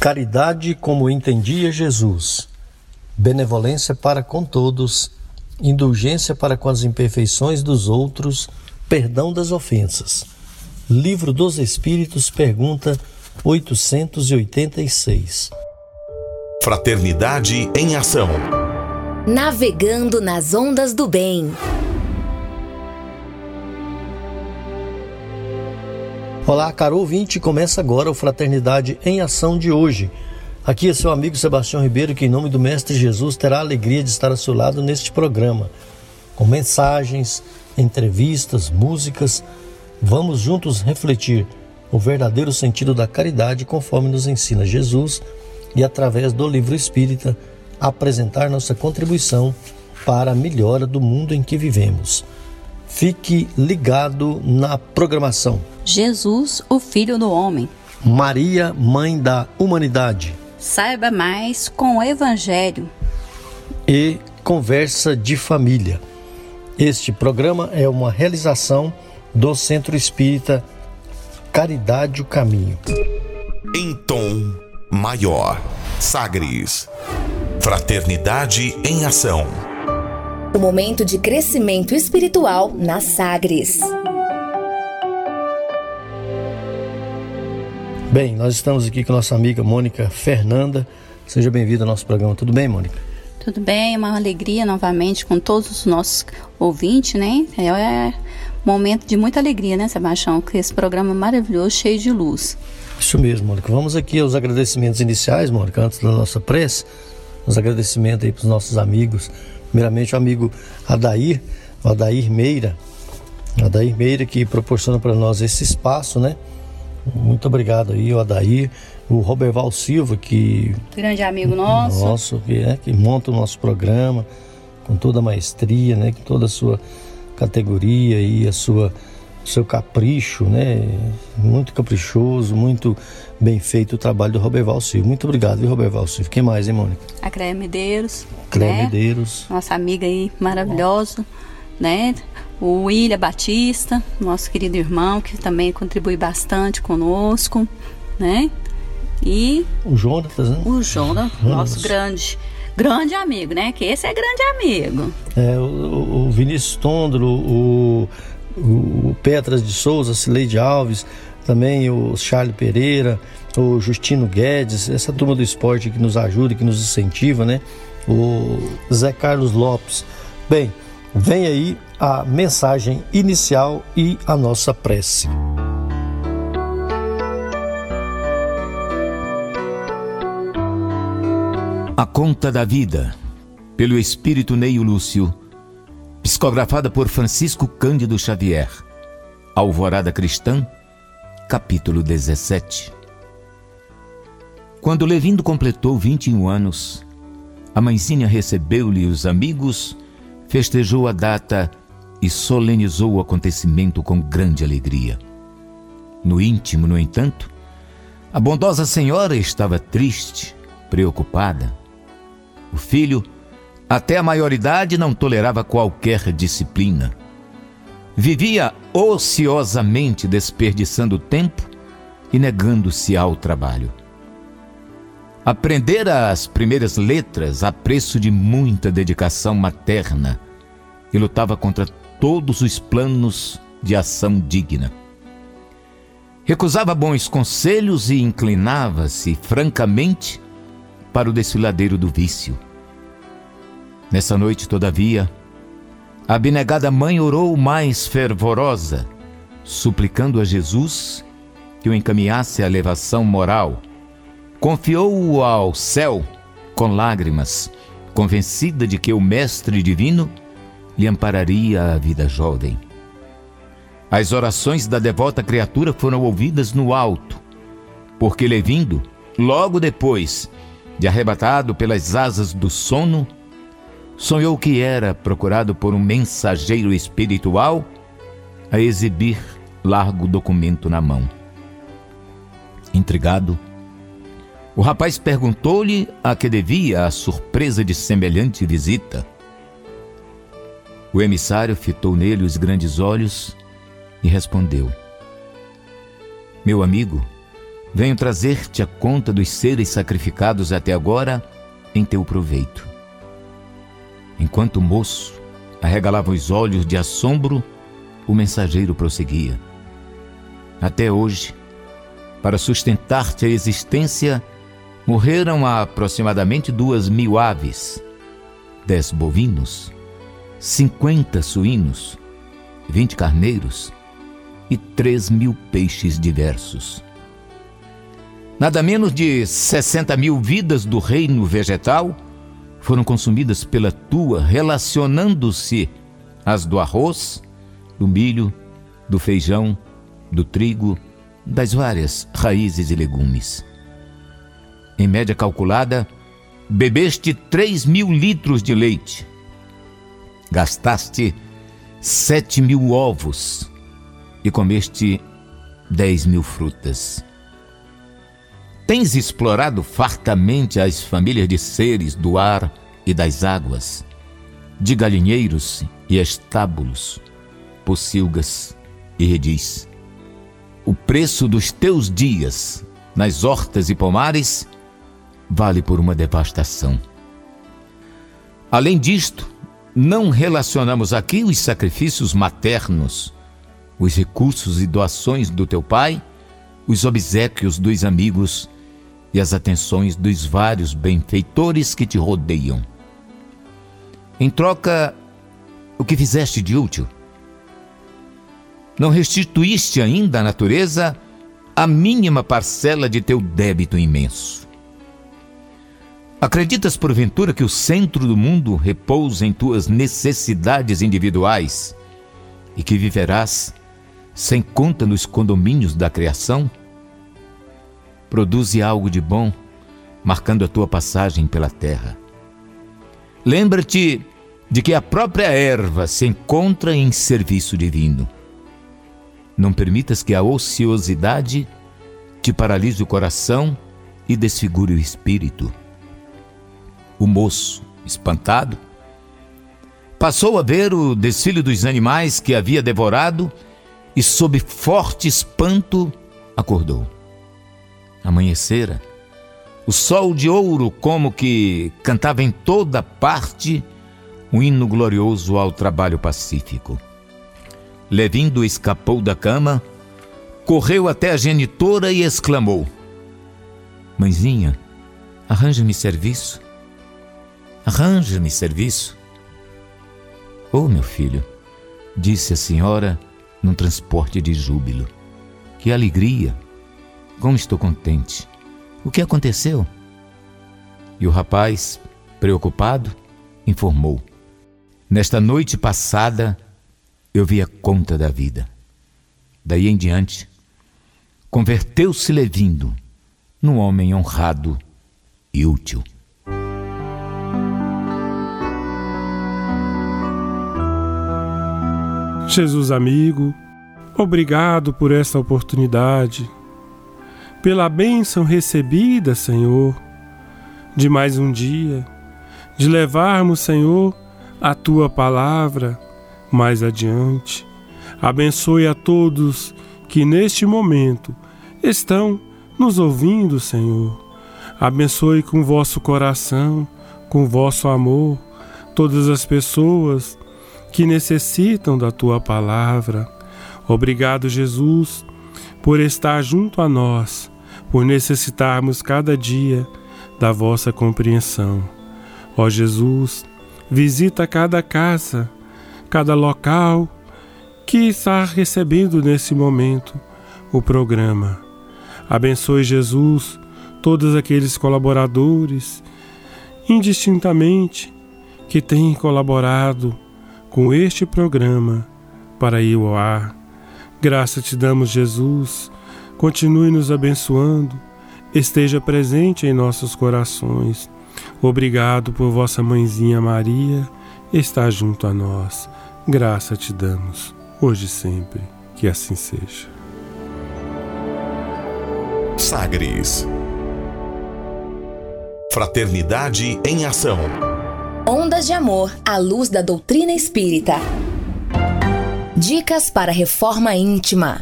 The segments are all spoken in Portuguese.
Caridade como entendia Jesus, benevolência para com todos, indulgência para com as imperfeições dos outros, perdão das ofensas. Livro dos Espíritos, pergunta 886. Fraternidade em Ação. Navegando nas ondas do bem. Olá, caro ouvinte, começa agora o Fraternidade em Ação de hoje. Aqui é seu amigo Sebastião Ribeiro, que em nome do Mestre Jesus terá a alegria de estar ao seu lado neste programa, com mensagens, entrevistas, músicas. Vamos juntos refletir o verdadeiro sentido da caridade conforme nos ensina Jesus e através do livro espírita apresentar nossa contribuição para a melhora do mundo em que vivemos. Fique ligado na programação. Jesus, o Filho do Homem. Maria, Mãe da Humanidade. Saiba mais com o Evangelho. E Conversa de Família. Este programa é uma realização do Centro Espírita Caridade o Caminho. Em tom maior. Sagres. Fraternidade em Ação. O momento de crescimento espiritual na Sagres. Bem, nós estamos aqui com nossa amiga Mônica Fernanda. Seja bem-vinda ao nosso programa. Tudo bem, Mônica? Tudo bem, é uma alegria novamente com todos os nossos ouvintes, né? É um momento de muita alegria, né, Sebastião? Com esse programa maravilhoso, cheio de luz. Isso mesmo, Mônica. Vamos aqui aos agradecimentos iniciais, Mônica, antes da nossa prece. Os agradecimentos aí para os nossos amigos. Primeiramente, o amigo Adair, o Adair Meira. Adair Meira que proporciona para nós esse espaço, né? Muito obrigado aí, o Adair, o Roberval Silva, que. Grande amigo nosso. Nosso, que, é, que monta o nosso programa com toda a maestria, né? Com toda a sua categoria e a sua seu capricho, né? Muito caprichoso, muito bem feito o trabalho do Roberval Silva. Muito obrigado, viu, Roberval Silva? Quem mais, hein, Mônica? A Cléia Medeiros. Cléia né? Medeiros. Nossa amiga aí maravilhosa, né? o William Batista, nosso querido irmão, que também contribui bastante conosco, né? E o Jonatas, né? O Jonas, nosso grande grande amigo, né? Que esse é grande amigo. É, o, o Vinícius Tondro, o, o Petras de Souza, Cileide Alves, também o Charles Pereira, o Justino Guedes, essa turma do esporte que nos ajuda, que nos incentiva, né? O Zé Carlos Lopes. Bem, vem aí a mensagem inicial e a nossa prece. A Conta da Vida, pelo Espírito Neio Lúcio, psicografada por Francisco Cândido Xavier, Alvorada Cristã, capítulo 17. Quando Levindo completou 21 anos, a mãezinha recebeu-lhe os amigos, festejou a data e solenizou o acontecimento com grande alegria. No íntimo, no entanto, a bondosa senhora estava triste, preocupada. O filho, até a maioridade, não tolerava qualquer disciplina. Vivia ociosamente desperdiçando tempo e negando-se ao trabalho. Aprendera as primeiras letras a preço de muita dedicação materna e lutava contra todos os planos de ação digna. Recusava bons conselhos e inclinava-se francamente para o desfiladeiro do vício. Nessa noite, todavia, a abnegada mãe orou mais fervorosa, suplicando a Jesus que o encaminhasse à elevação moral. Confiou-o ao céu com lágrimas, convencida de que o Mestre Divino lhe ampararia a vida jovem. As orações da devota criatura foram ouvidas no alto, porque Levindo, logo depois de arrebatado pelas asas do sono, sonhou que era procurado por um mensageiro espiritual a exibir largo documento na mão. Intrigado, o rapaz perguntou-lhe a que devia a surpresa de semelhante visita. O emissário fitou nele os grandes olhos e respondeu: Meu amigo, venho trazer-te a conta dos seres sacrificados até agora em teu proveito. Enquanto o moço arregalava os olhos de assombro, o mensageiro prosseguia. Até hoje, para sustentar-te a existência, morreram aproximadamente duas mil aves, dez bovinos, cinquenta suínos, vinte carneiros e três mil peixes diversos. Nada menos de sessenta mil vidas do reino vegetal foram consumidas pela tua, relacionando-se às do arroz, do milho, do feijão, do trigo, das várias raízes e legumes. Em média calculada, bebeste três mil litros de leite, gastaste sete mil ovos e comeste dez mil frutas. Tens explorado fartamente as famílias de seres do ar e das águas, de galinheiros e estábulos, pocilgas e redis. O preço dos teus dias nas hortas e pomares vale por uma devastação. Além disto, não relacionamos aqui os sacrifícios maternos, os recursos e doações do teu pai, os obsequios dos amigos e as atenções dos vários benfeitores que te rodeiam. Em troca, o que fizeste de útil? Não restituíste ainda à natureza a mínima parcela de teu débito imenso. Acreditas porventura que o centro do mundo repousa em tuas necessidades individuais e que viverás sem conta nos condomínios da criação? Produze algo de bom, marcando a tua passagem pela terra. Lembra-te de que a própria erva se encontra em serviço divino. Não permitas que a ociosidade te paralise o coração e desfigure o espírito. O moço, espantado, passou a ver o desfile dos animais que havia devorado e, sob forte espanto, acordou. Amanhecera, o sol de ouro, como que cantava em toda parte um hino glorioso ao trabalho pacífico. Levindo escapou da cama, correu até a genitora e exclamou: Mãezinha, arranja-me serviço. Arranja-me serviço. Oh, meu filho, disse a senhora num transporte de júbilo. Que alegria! Como estou contente. O que aconteceu? E o rapaz, preocupado, informou: Nesta noite passada, eu vi a conta da vida. Daí em diante, converteu-se Levindo num homem honrado e útil. Jesus amigo, obrigado por esta oportunidade pela bênção recebida, Senhor, de mais um dia, de levarmos, Senhor, a tua palavra mais adiante. Abençoe a todos que neste momento estão nos ouvindo, Senhor. Abençoe com vosso coração, com vosso amor, todas as pessoas que necessitam da tua palavra. Obrigado, Jesus por estar junto a nós, por necessitarmos cada dia da vossa compreensão. Ó Jesus, visita cada casa, cada local que está recebendo nesse momento o programa. Abençoe Jesus todos aqueles colaboradores, indistintamente, que têm colaborado com este programa para ir ao ar Graça te damos, Jesus. Continue nos abençoando. Esteja presente em nossos corações. Obrigado por vossa mãezinha Maria estar junto a nós. Graça te damos, hoje e sempre. Que assim seja. Sagres. Fraternidade em ação. Ondas de amor à luz da doutrina espírita. Dicas para reforma íntima.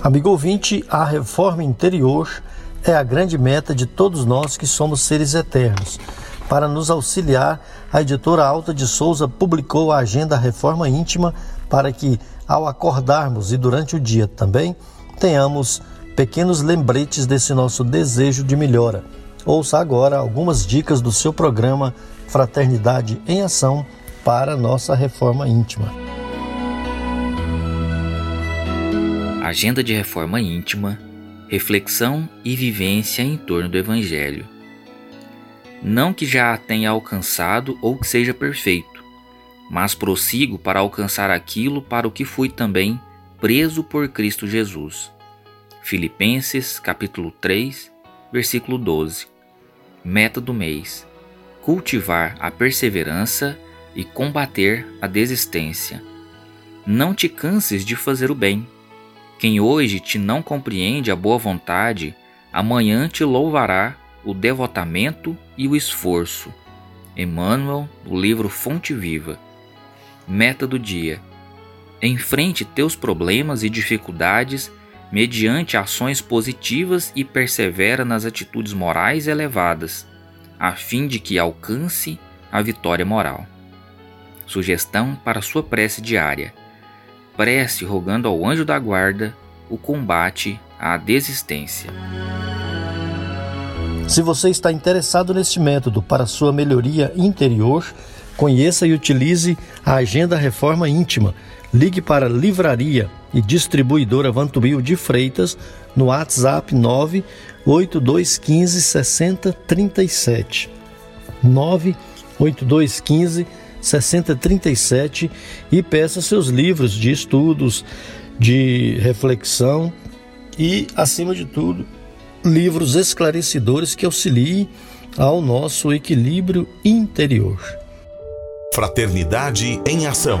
Amigo ouvinte, a reforma interior é a grande meta de todos nós que somos seres eternos. Para nos auxiliar, a editora Alta de Souza publicou a agenda Reforma Íntima para que, ao acordarmos e durante o dia também, tenhamos pequenos lembretes desse nosso desejo de melhora. Ouça agora algumas dicas do seu programa Fraternidade em Ação para nossa reforma íntima. Agenda de Reforma Íntima reflexão e vivência em torno do Evangelho. Não que já a tenha alcançado ou que seja perfeito, mas prossigo para alcançar aquilo para o que fui também preso por Cristo Jesus. Filipenses capítulo 3, versículo 12. Meta do mês: cultivar a perseverança e combater a desistência. Não te canses de fazer o bem quem hoje te não compreende a boa vontade, amanhã te louvará o devotamento e o esforço. Emmanuel, do livro Fonte Viva. Meta do dia: Enfrente teus problemas e dificuldades mediante ações positivas e persevera nas atitudes morais elevadas, a fim de que alcance a vitória moral. Sugestão para sua prece diária prece rogando ao anjo da guarda o combate à desistência. Se você está interessado neste método para sua melhoria interior, conheça e utilize a Agenda Reforma Íntima. Ligue para Livraria e Distribuidora Vantubil de Freitas no WhatsApp 98215 6037. 98215 6037. 6037 e peça seus livros de estudos, de reflexão e, acima de tudo, livros esclarecedores que auxiliem ao nosso equilíbrio interior. Fraternidade em Ação.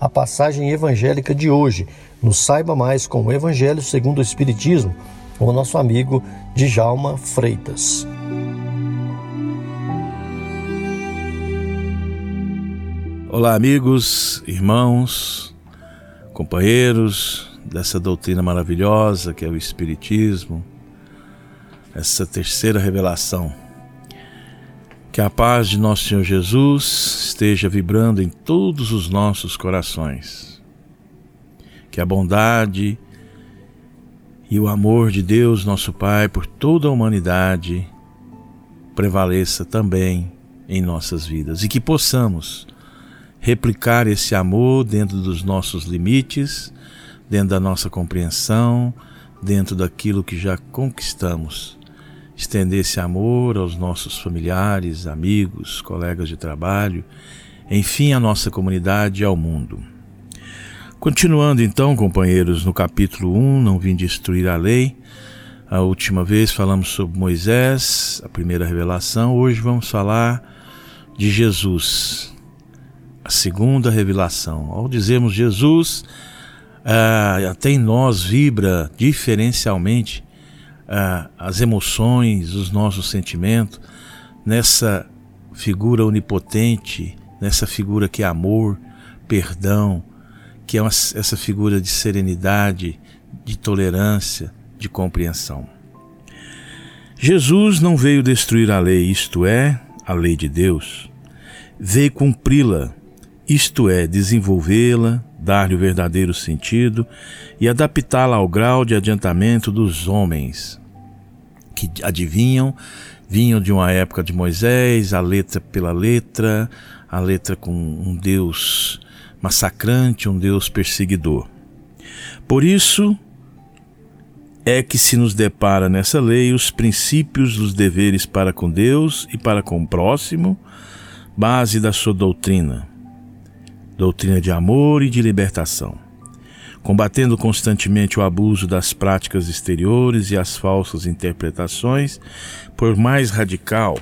a passagem evangélica de hoje, no Saiba Mais com o Evangelho segundo o Espiritismo, com o nosso amigo Djalma Freitas. Olá, amigos, irmãos, companheiros dessa doutrina maravilhosa que é o Espiritismo, essa terceira revelação. Que a paz de nosso Senhor Jesus esteja vibrando em todos os nossos corações. Que a bondade e o amor de Deus, nosso Pai, por toda a humanidade prevaleça também em nossas vidas e que possamos replicar esse amor dentro dos nossos limites, dentro da nossa compreensão, dentro daquilo que já conquistamos. Estender esse amor aos nossos familiares, amigos, colegas de trabalho, enfim, à nossa comunidade e ao mundo. Continuando então, companheiros, no capítulo 1, Não Vim Destruir a Lei. A última vez falamos sobre Moisés, a primeira revelação. Hoje vamos falar de Jesus, a segunda revelação. Ao dizermos Jesus, uh, até em nós vibra diferencialmente uh, as emoções, os nossos sentimentos, nessa figura onipotente, nessa figura que é amor, perdão, que é uma, essa figura de serenidade, de tolerância, de compreensão. Jesus não veio destruir a lei, isto é, a lei de Deus, veio cumpri-la isto é, desenvolvê-la, dar-lhe o verdadeiro sentido e adaptá-la ao grau de adiantamento dos homens, que adivinham, vinham de uma época de Moisés, a letra pela letra, a letra com um Deus massacrante, um Deus perseguidor. Por isso é que se nos depara nessa lei os princípios dos deveres para com Deus e para com o próximo, base da sua doutrina doutrina de amor e de libertação. combatendo constantemente o abuso das práticas exteriores e as falsas interpretações, por mais radical.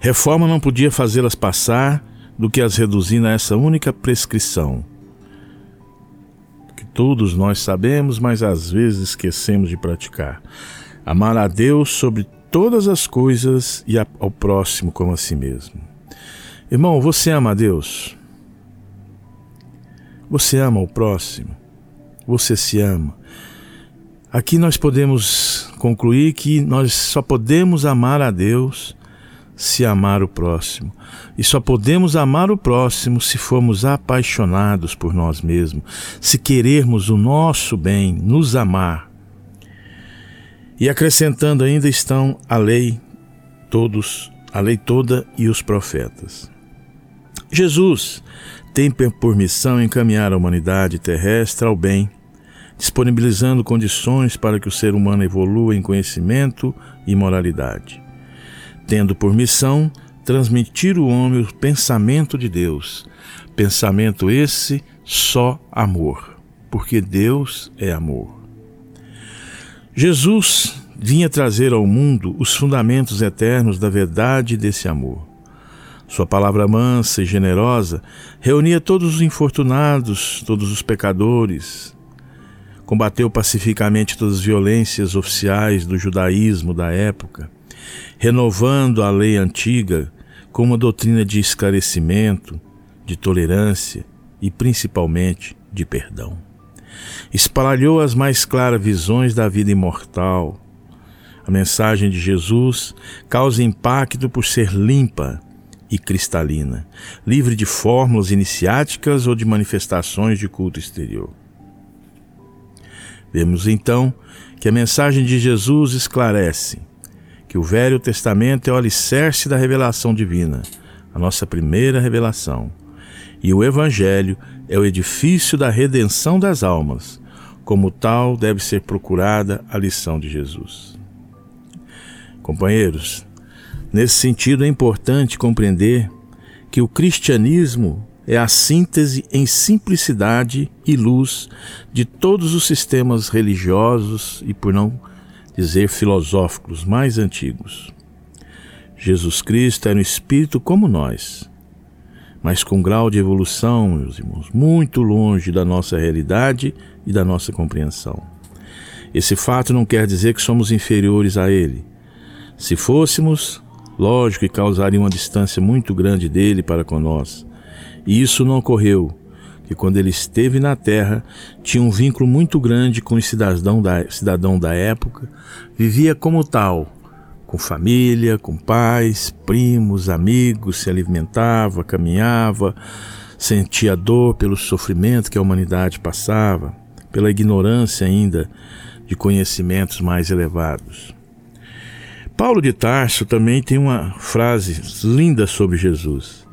Reforma não podia fazê-las passar do que as reduzindo a essa única prescrição. Que todos nós sabemos, mas às vezes esquecemos de praticar. Amar a Deus sobre todas as coisas e ao próximo como a si mesmo. Irmão, você ama a Deus? Você ama o próximo? Você se ama? Aqui nós podemos concluir que nós só podemos amar a Deus se amar o próximo. E só podemos amar o próximo se formos apaixonados por nós mesmos, se querermos o nosso bem, nos amar. E acrescentando ainda estão a lei todos, a lei toda e os profetas. Jesus tem por missão encaminhar a humanidade terrestre ao bem, disponibilizando condições para que o ser humano evolua em conhecimento e moralidade. Tendo por missão transmitir o homem o pensamento de Deus, pensamento esse só amor, porque Deus é amor. Jesus vinha trazer ao mundo os fundamentos eternos da verdade desse amor. Sua palavra mansa e generosa reunia todos os infortunados, todos os pecadores. Combateu pacificamente todas as violências oficiais do judaísmo da época, renovando a lei antiga com uma doutrina de esclarecimento, de tolerância e principalmente de perdão. Espalhou as mais claras visões da vida imortal. A mensagem de Jesus causa impacto por ser limpa, e cristalina, livre de fórmulas iniciáticas ou de manifestações de culto exterior. Vemos então que a mensagem de Jesus esclarece que o Velho Testamento é o alicerce da revelação divina, a nossa primeira revelação, e o Evangelho é o edifício da redenção das almas. Como tal, deve ser procurada a lição de Jesus. Companheiros, Nesse sentido, é importante compreender que o cristianismo é a síntese em simplicidade e luz de todos os sistemas religiosos e, por não dizer filosóficos mais antigos. Jesus Cristo era um espírito como nós, mas com grau de evolução, meus irmãos, muito longe da nossa realidade e da nossa compreensão. Esse fato não quer dizer que somos inferiores a ele. Se fôssemos, Lógico que causaria uma distância muito grande dele para conosco. E isso não ocorreu, que quando ele esteve na terra, tinha um vínculo muito grande com o cidadão da, cidadão da época, vivia como tal, com família, com pais, primos, amigos, se alimentava, caminhava, sentia dor pelo sofrimento que a humanidade passava, pela ignorância ainda de conhecimentos mais elevados. Paulo de Tarso também tem uma frase linda sobre Jesus,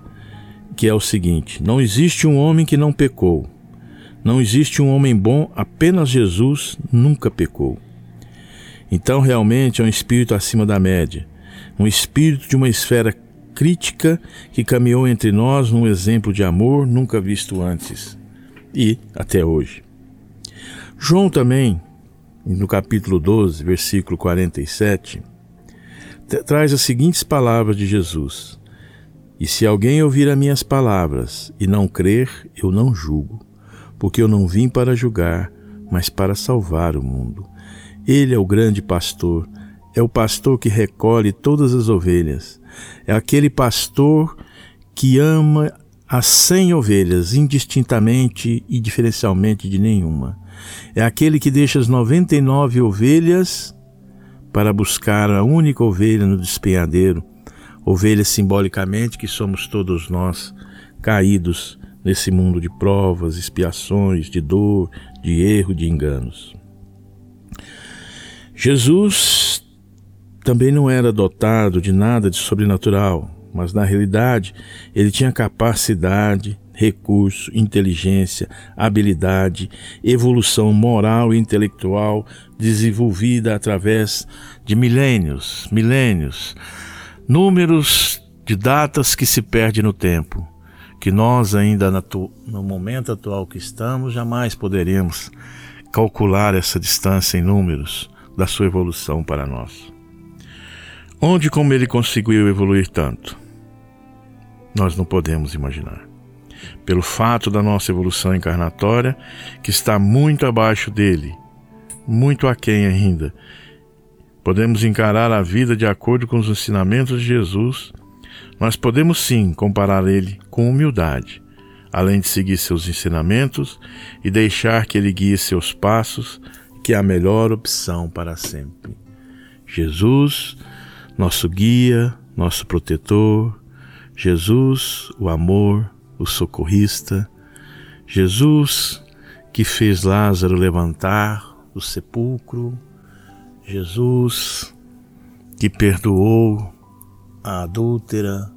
que é o seguinte: Não existe um homem que não pecou. Não existe um homem bom, apenas Jesus nunca pecou. Então, realmente é um espírito acima da média, um espírito de uma esfera crítica que caminhou entre nós num exemplo de amor nunca visto antes e até hoje. João também, no capítulo 12, versículo 47, traz as seguintes palavras de Jesus: E se alguém ouvir as minhas palavras e não crer, eu não julgo, porque eu não vim para julgar, mas para salvar o mundo. Ele é o grande pastor, é o pastor que recolhe todas as ovelhas, é aquele pastor que ama as cem ovelhas indistintamente e diferencialmente de nenhuma. É aquele que deixa as noventa e nove ovelhas para buscar a única ovelha no despenhadeiro, ovelha simbolicamente que somos todos nós, caídos nesse mundo de provas, expiações, de dor, de erro, de enganos. Jesus também não era dotado de nada de sobrenatural, mas na realidade ele tinha capacidade, recurso, inteligência, habilidade, evolução moral e intelectual desenvolvida através de milênios, milênios, números de datas que se perdem no tempo, que nós ainda no momento atual que estamos jamais poderemos calcular essa distância em números da sua evolução para nós. Onde como ele conseguiu evoluir tanto? Nós não podemos imaginar. Pelo fato da nossa evolução encarnatória, que está muito abaixo dele, muito aquém ainda, podemos encarar a vida de acordo com os ensinamentos de Jesus nós podemos sim comparar ele com humildade, além de seguir seus ensinamentos e deixar que ele guie seus passos, que é a melhor opção para sempre. Jesus, nosso guia, nosso protetor, Jesus, o amor, o socorrista, Jesus que fez Lázaro levantar do sepulcro, Jesus que perdoou a adúltera,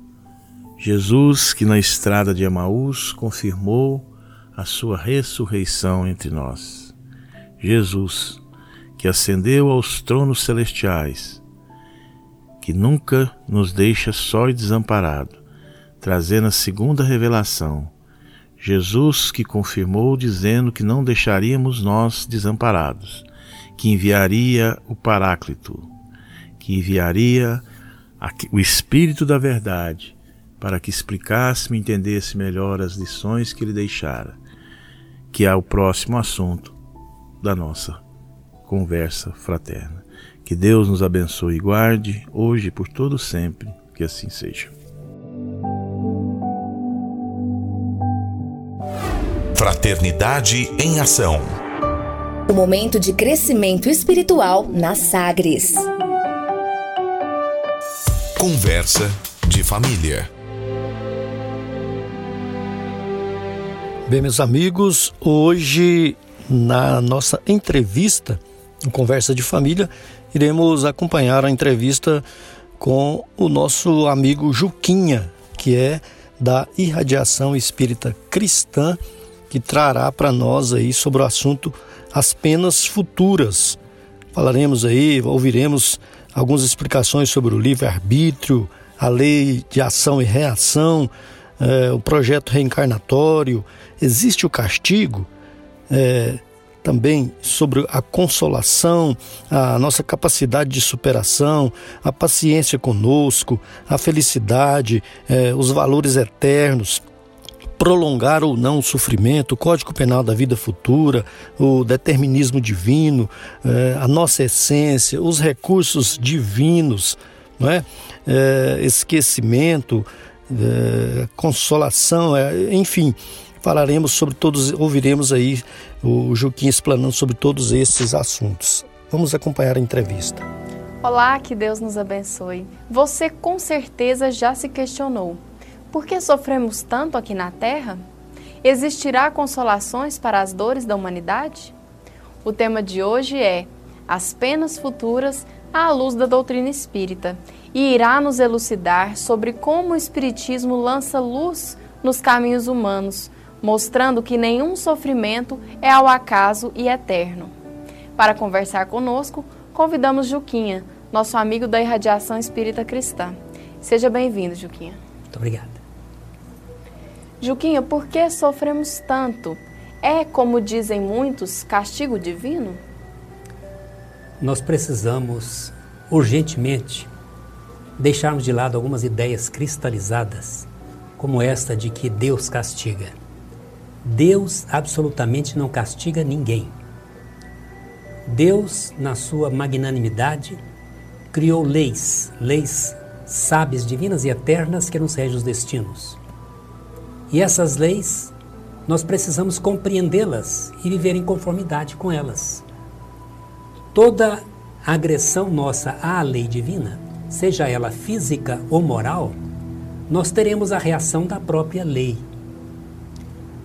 Jesus que na estrada de Emaús confirmou a sua ressurreição entre nós. Jesus que ascendeu aos tronos celestiais, que nunca nos deixa só e desamparado, trazendo a segunda revelação. Jesus que confirmou dizendo que não deixaríamos nós desamparados, que enviaria o Paráclito, que enviaria o Espírito da Verdade, para que explicasse e entendesse melhor as lições que ele deixara, que é o próximo assunto da nossa conversa fraterna. Que Deus nos abençoe e guarde, hoje e por todo sempre, que assim seja. Fraternidade em Ação. O momento de crescimento espiritual na Sagres. Conversa de família. Bem, meus amigos, hoje na nossa entrevista, em Conversa de Família, iremos acompanhar a entrevista com o nosso amigo Juquinha, que é da Irradiação Espírita Cristã, que trará para nós aí sobre o assunto as penas futuras. Falaremos aí, ouviremos algumas explicações sobre o livre-arbítrio, a lei de ação e reação, é, o projeto reencarnatório, existe o castigo, é, também sobre a consolação, a nossa capacidade de superação, a paciência conosco, a felicidade, é, os valores eternos, prolongar ou não o sofrimento, o Código Penal da vida futura, o determinismo divino, eh, a nossa essência, os recursos divinos, não é? Eh, esquecimento, eh, consolação, enfim, falaremos sobre todos, ouviremos aí o Juquim explanando sobre todos esses assuntos. Vamos acompanhar a entrevista. Olá, que Deus nos abençoe. Você com certeza já se questionou por que sofremos tanto aqui na Terra? Existirá consolações para as dores da humanidade? O tema de hoje é As Penas Futuras à luz da doutrina espírita e irá nos elucidar sobre como o Espiritismo lança luz nos caminhos humanos, mostrando que nenhum sofrimento é ao acaso e eterno. Para conversar conosco, convidamos Juquinha, nosso amigo da Irradiação Espírita Cristã. Seja bem-vindo, Juquinha. Muito obrigado. Juquinha, por que sofremos tanto? É, como dizem muitos, castigo divino? Nós precisamos urgentemente deixarmos de lado algumas ideias cristalizadas, como esta de que Deus castiga. Deus absolutamente não castiga ninguém. Deus, na sua magnanimidade, criou leis, leis sábias, divinas e eternas que nos regem os destinos. E essas leis, nós precisamos compreendê-las e viver em conformidade com elas. Toda agressão nossa à lei divina, seja ela física ou moral, nós teremos a reação da própria lei.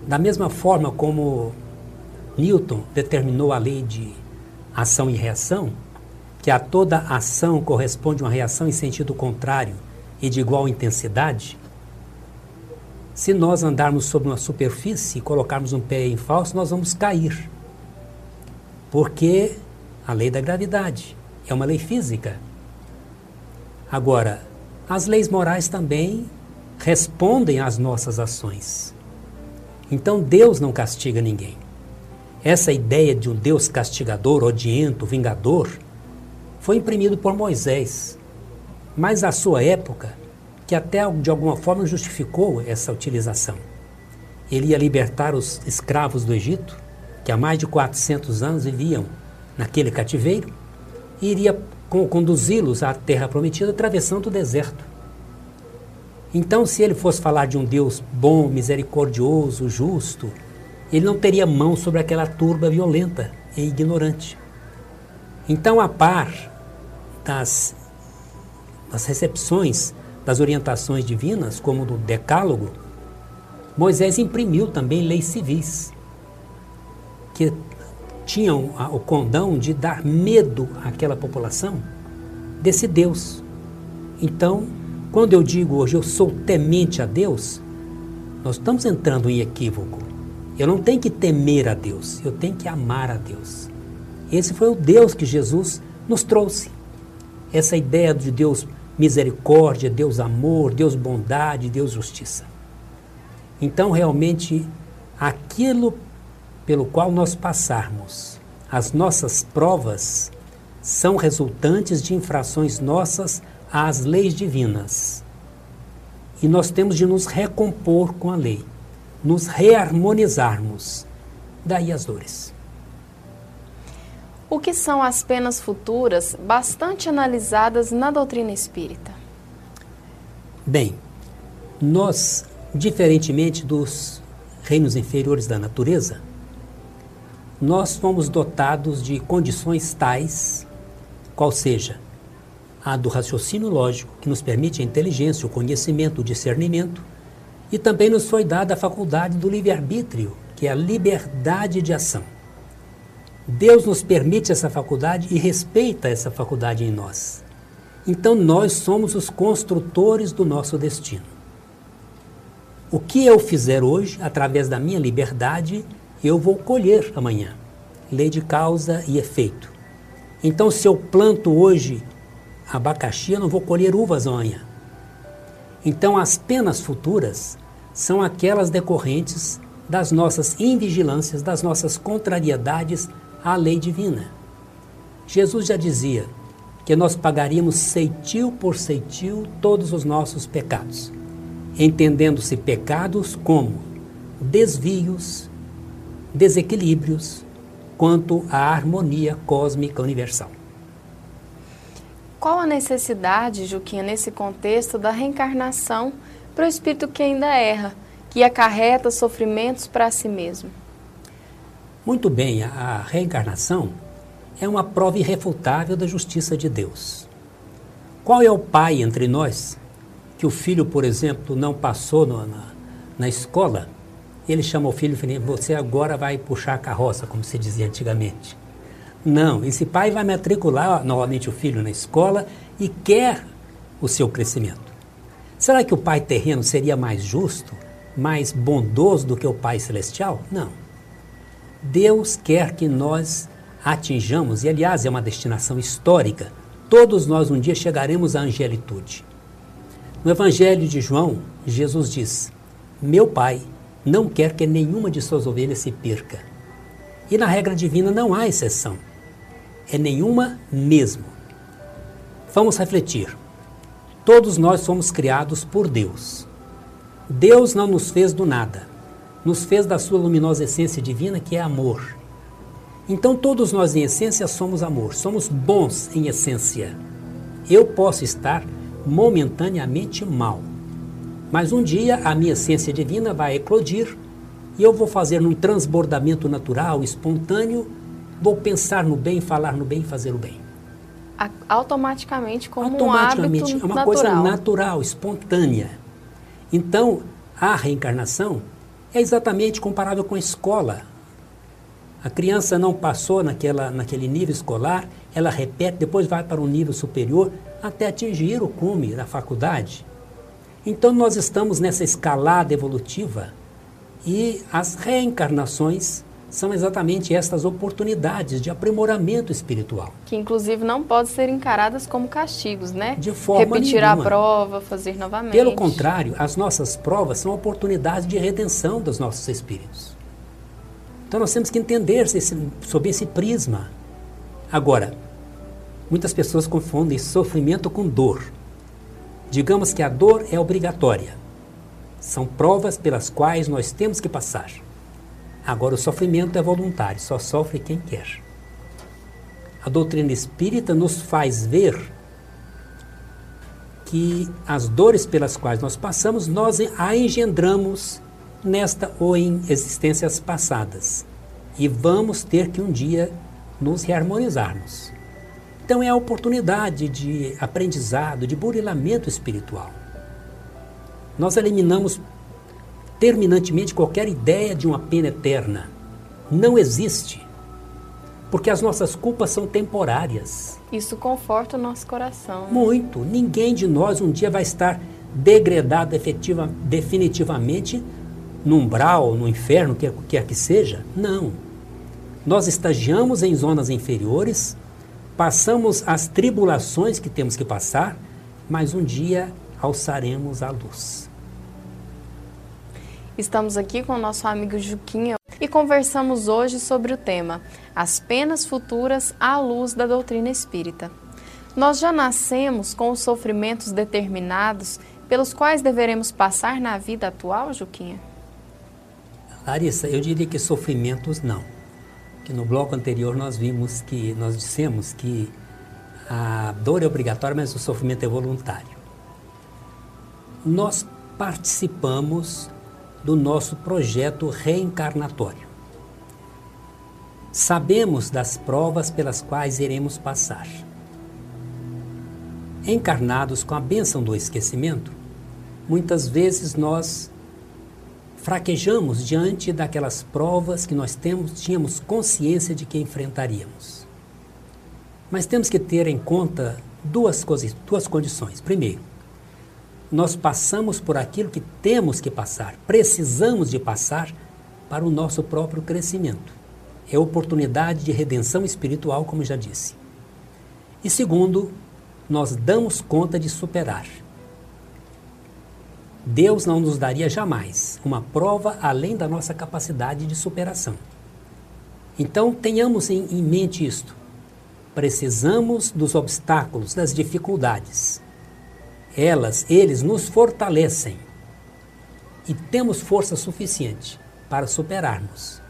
Da mesma forma como Newton determinou a lei de ação e reação, que a toda ação corresponde uma reação em sentido contrário e de igual intensidade, se nós andarmos sobre uma superfície e colocarmos um pé em falso, nós vamos cair. Porque a lei da gravidade é uma lei física. Agora, as leis morais também respondem às nossas ações. Então Deus não castiga ninguém. Essa ideia de um Deus castigador, odiento, vingador, foi imprimido por Moisés. Mas a sua época, que até de alguma forma justificou essa utilização. Ele ia libertar os escravos do Egito, que há mais de 400 anos viviam naquele cativeiro, e iria conduzi-los à terra prometida atravessando o deserto. Então, se ele fosse falar de um Deus bom, misericordioso, justo, ele não teria mão sobre aquela turba violenta e ignorante. Então, a par das, das recepções das orientações divinas, como do Decálogo, Moisés imprimiu também leis civis, que tinham o condão de dar medo àquela população desse Deus. Então, quando eu digo hoje eu sou temente a Deus, nós estamos entrando em equívoco. Eu não tenho que temer a Deus, eu tenho que amar a Deus. Esse foi o Deus que Jesus nos trouxe. Essa ideia de Deus misericórdia, Deus amor, Deus bondade, Deus justiça. Então, realmente, aquilo pelo qual nós passarmos, as nossas provas, são resultantes de infrações nossas às leis divinas. E nós temos de nos recompor com a lei, nos reharmonizarmos. Daí as dores. O que são as penas futuras bastante analisadas na doutrina espírita? Bem, nós, diferentemente dos reinos inferiores da natureza, nós fomos dotados de condições tais, qual seja a do raciocínio lógico, que nos permite a inteligência, o conhecimento, o discernimento, e também nos foi dada a faculdade do livre-arbítrio, que é a liberdade de ação. Deus nos permite essa faculdade e respeita essa faculdade em nós. Então nós somos os construtores do nosso destino. O que eu fizer hoje, através da minha liberdade, eu vou colher amanhã. Lei de causa e efeito. Então, se eu planto hoje abacaxi, eu não vou colher uvas amanhã. Então, as penas futuras são aquelas decorrentes das nossas invigilâncias, das nossas contrariedades à lei divina. Jesus já dizia que nós pagaríamos ceitil por ceitil todos os nossos pecados, entendendo-se pecados como desvios, desequilíbrios quanto à harmonia cósmica universal. Qual a necessidade, Juquinha, nesse contexto da reencarnação para o espírito que ainda erra, que acarreta sofrimentos para si mesmo? Muito bem, a reencarnação é uma prova irrefutável da justiça de Deus. Qual é o pai entre nós que o filho, por exemplo, não passou no, na, na escola? Ele chama o filho e fala: Você agora vai puxar a carroça, como se dizia antigamente. Não, esse pai vai matricular novamente o filho na escola e quer o seu crescimento. Será que o pai terreno seria mais justo, mais bondoso do que o pai celestial? Não. Deus quer que nós atinjamos, e aliás é uma destinação histórica, todos nós um dia chegaremos à angelitude. No Evangelho de João, Jesus diz: Meu Pai não quer que nenhuma de suas ovelhas se perca. E na regra divina não há exceção. É nenhuma mesmo. Vamos refletir. Todos nós somos criados por Deus. Deus não nos fez do nada nos fez da sua luminosa essência divina, que é amor. Então, todos nós, em essência, somos amor, somos bons em essência. Eu posso estar momentaneamente mal, mas um dia a minha essência divina vai eclodir e eu vou fazer um transbordamento natural, espontâneo, vou pensar no bem, falar no bem, fazer o bem. Automaticamente, como Automaticamente, um hábito é uma natural. coisa natural, espontânea. Então, a reencarnação é exatamente comparável com a escola. A criança não passou naquela, naquele nível escolar, ela repete, depois vai para um nível superior até atingir o cume da faculdade. Então nós estamos nessa escalada evolutiva e as reencarnações são exatamente estas oportunidades de aprimoramento espiritual. Que inclusive não podem ser encaradas como castigos, né? De forma Repetir nenhuma. a prova, fazer novamente. Pelo contrário, as nossas provas são oportunidades de redenção dos nossos espíritos. Então nós temos que entender esse, sob esse prisma. Agora, muitas pessoas confundem sofrimento com dor. Digamos que a dor é obrigatória. São provas pelas quais nós temos que passar. Agora, o sofrimento é voluntário, só sofre quem quer. A doutrina espírita nos faz ver que as dores pelas quais nós passamos, nós a engendramos nesta ou em existências passadas. E vamos ter que um dia nos reharmonizarmos. Então é a oportunidade de aprendizado, de burilamento espiritual. Nós eliminamos terminantemente qualquer ideia de uma pena eterna. Não existe. Porque as nossas culpas são temporárias. Isso conforta o nosso coração. Muito. Ninguém de nós um dia vai estar degradado efetiva, definitivamente no umbral, no inferno, quer quer que seja. Não. Nós estagiamos em zonas inferiores, passamos as tribulações que temos que passar, mas um dia alçaremos a luz. Estamos aqui com o nosso amigo Juquinha e conversamos hoje sobre o tema As penas futuras à luz da doutrina espírita. Nós já nascemos com os sofrimentos determinados pelos quais deveremos passar na vida atual, Juquinha? Larissa, eu diria que sofrimentos não. Que no bloco anterior nós vimos que, nós dissemos que a dor é obrigatória, mas o sofrimento é voluntário. Nós participamos do nosso projeto reencarnatório. Sabemos das provas pelas quais iremos passar. Encarnados com a bênção do esquecimento, muitas vezes nós fraquejamos diante daquelas provas que nós temos, tínhamos consciência de que enfrentaríamos. Mas temos que ter em conta duas, coisas, duas condições. Primeiro, nós passamos por aquilo que temos que passar, precisamos de passar para o nosso próprio crescimento. É oportunidade de redenção espiritual, como já disse. E segundo, nós damos conta de superar. Deus não nos daria jamais uma prova além da nossa capacidade de superação. Então, tenhamos em, em mente isto. Precisamos dos obstáculos, das dificuldades. Elas, eles nos fortalecem e temos força suficiente para superarmos.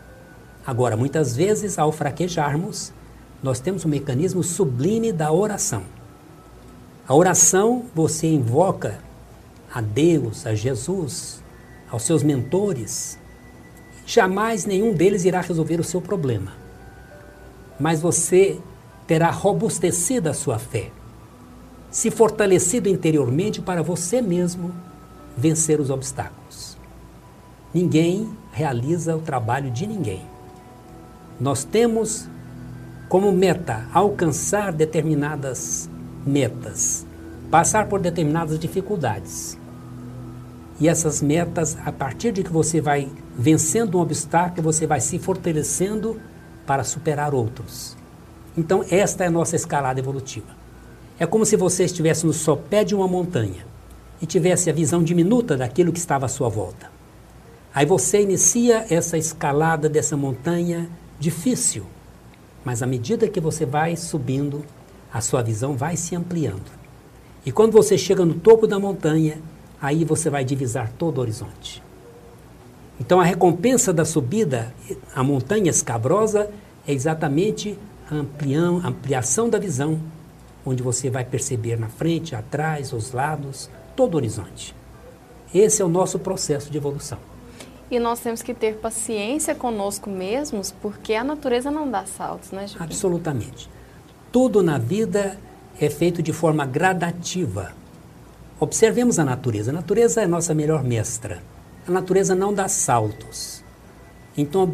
Agora, muitas vezes, ao fraquejarmos, nós temos um mecanismo sublime da oração. A oração você invoca a Deus, a Jesus, aos seus mentores. Jamais nenhum deles irá resolver o seu problema. Mas você terá robustecido a sua fé, se fortalecido interiormente para você mesmo vencer os obstáculos. Ninguém realiza o trabalho de ninguém. Nós temos como meta alcançar determinadas metas, passar por determinadas dificuldades. E essas metas, a partir de que você vai vencendo um obstáculo, você vai se fortalecendo para superar outros. Então, esta é a nossa escalada evolutiva. É como se você estivesse no sopé de uma montanha e tivesse a visão diminuta daquilo que estava à sua volta. Aí você inicia essa escalada dessa montanha difícil, mas à medida que você vai subindo, a sua visão vai se ampliando. E quando você chega no topo da montanha, aí você vai divisar todo o horizonte. Então a recompensa da subida, a montanha escabrosa, é exatamente a ampliação da visão, onde você vai perceber na frente, atrás, os lados, todo o horizonte. Esse é o nosso processo de evolução. E nós temos que ter paciência conosco mesmos, porque a natureza não dá saltos, né, Juquinha? Absolutamente. Tudo na vida é feito de forma gradativa. Observemos a natureza. A natureza é nossa melhor mestra. A natureza não dá saltos. Então,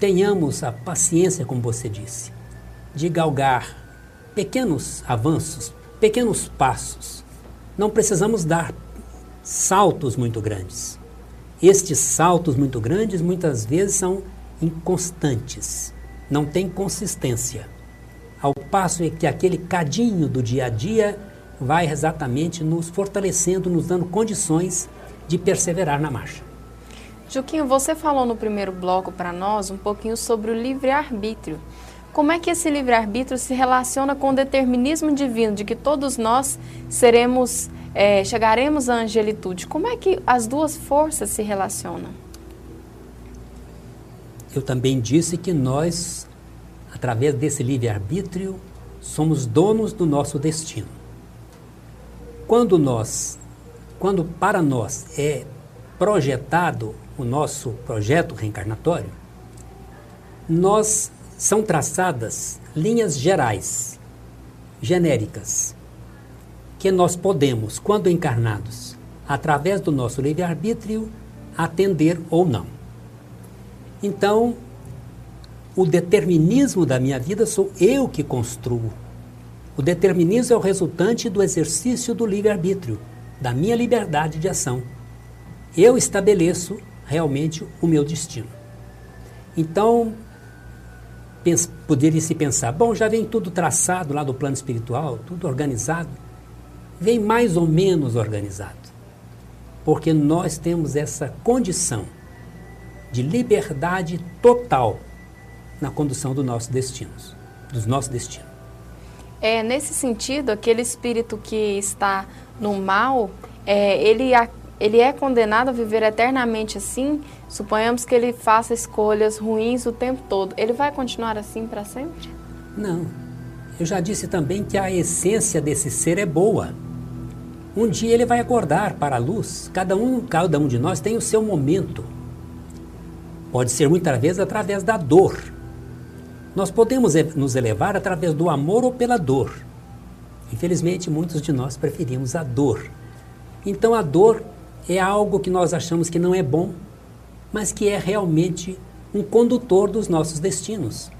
tenhamos a paciência, como você disse, de galgar pequenos avanços, pequenos passos. Não precisamos dar saltos muito grandes. Estes saltos muito grandes muitas vezes são inconstantes, não têm consistência. Ao passo é que aquele cadinho do dia a dia vai exatamente nos fortalecendo, nos dando condições de perseverar na marcha. Juquinho, você falou no primeiro bloco para nós um pouquinho sobre o livre-arbítrio. Como é que esse livre-arbítrio se relaciona com o determinismo divino, de que todos nós seremos, é, chegaremos à angelitude? Como é que as duas forças se relacionam? Eu também disse que nós, através desse livre-arbítrio, somos donos do nosso destino. Quando nós, quando para nós é projetado o nosso projeto reencarnatório, nós são traçadas linhas gerais, genéricas, que nós podemos, quando encarnados, através do nosso livre-arbítrio, atender ou não. Então, o determinismo da minha vida sou eu que construo. O determinismo é o resultante do exercício do livre-arbítrio, da minha liberdade de ação. Eu estabeleço realmente o meu destino. Então, poderia se pensar, bom, já vem tudo traçado lá do plano espiritual, tudo organizado. Vem mais ou menos organizado. Porque nós temos essa condição de liberdade total na condução dos nossos destinos, dos nossos destinos. É, nesse sentido, aquele espírito que está no mal, é, ele ele é condenado a viver eternamente assim, suponhamos que ele faça escolhas ruins o tempo todo, ele vai continuar assim para sempre? Não. Eu já disse também que a essência desse ser é boa. Um dia ele vai acordar para a luz. Cada um, cada um de nós tem o seu momento. Pode ser muitas vezes através da dor. Nós podemos nos elevar através do amor ou pela dor. Infelizmente, muitos de nós preferimos a dor. Então, a dor é algo que nós achamos que não é bom, mas que é realmente um condutor dos nossos destinos.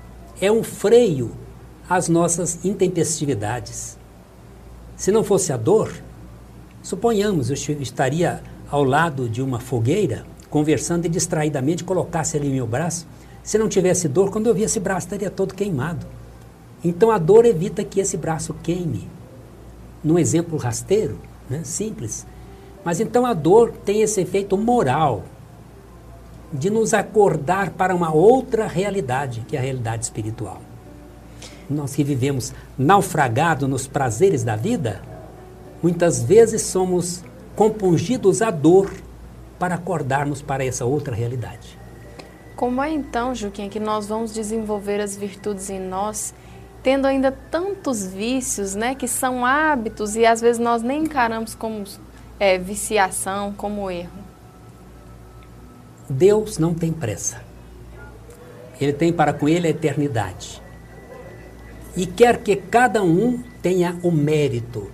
É um freio às nossas intempestividades. Se não fosse a dor, suponhamos eu estaria ao lado de uma fogueira, conversando e distraidamente colocasse ali meu braço. Se não tivesse dor, quando eu vi esse braço estaria todo queimado. Então a dor evita que esse braço queime. Num exemplo rasteiro, né, simples, mas então a dor tem esse efeito moral de nos acordar para uma outra realidade, que é a realidade espiritual. Nós que vivemos naufragado nos prazeres da vida, muitas vezes somos compungidos à dor para acordarmos para essa outra realidade. Como é então, Juquinha, que nós vamos desenvolver as virtudes em nós, tendo ainda tantos vícios, né, que são hábitos e às vezes nós nem encaramos como é, viciação como erro? Deus não tem pressa. Ele tem para com ele a eternidade. E quer que cada um tenha o mérito